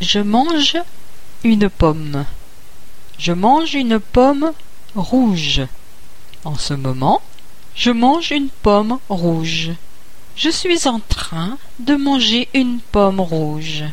Je mange une pomme. Je mange une pomme rouge. En ce moment, je mange une pomme rouge. Je suis en train de manger une pomme rouge.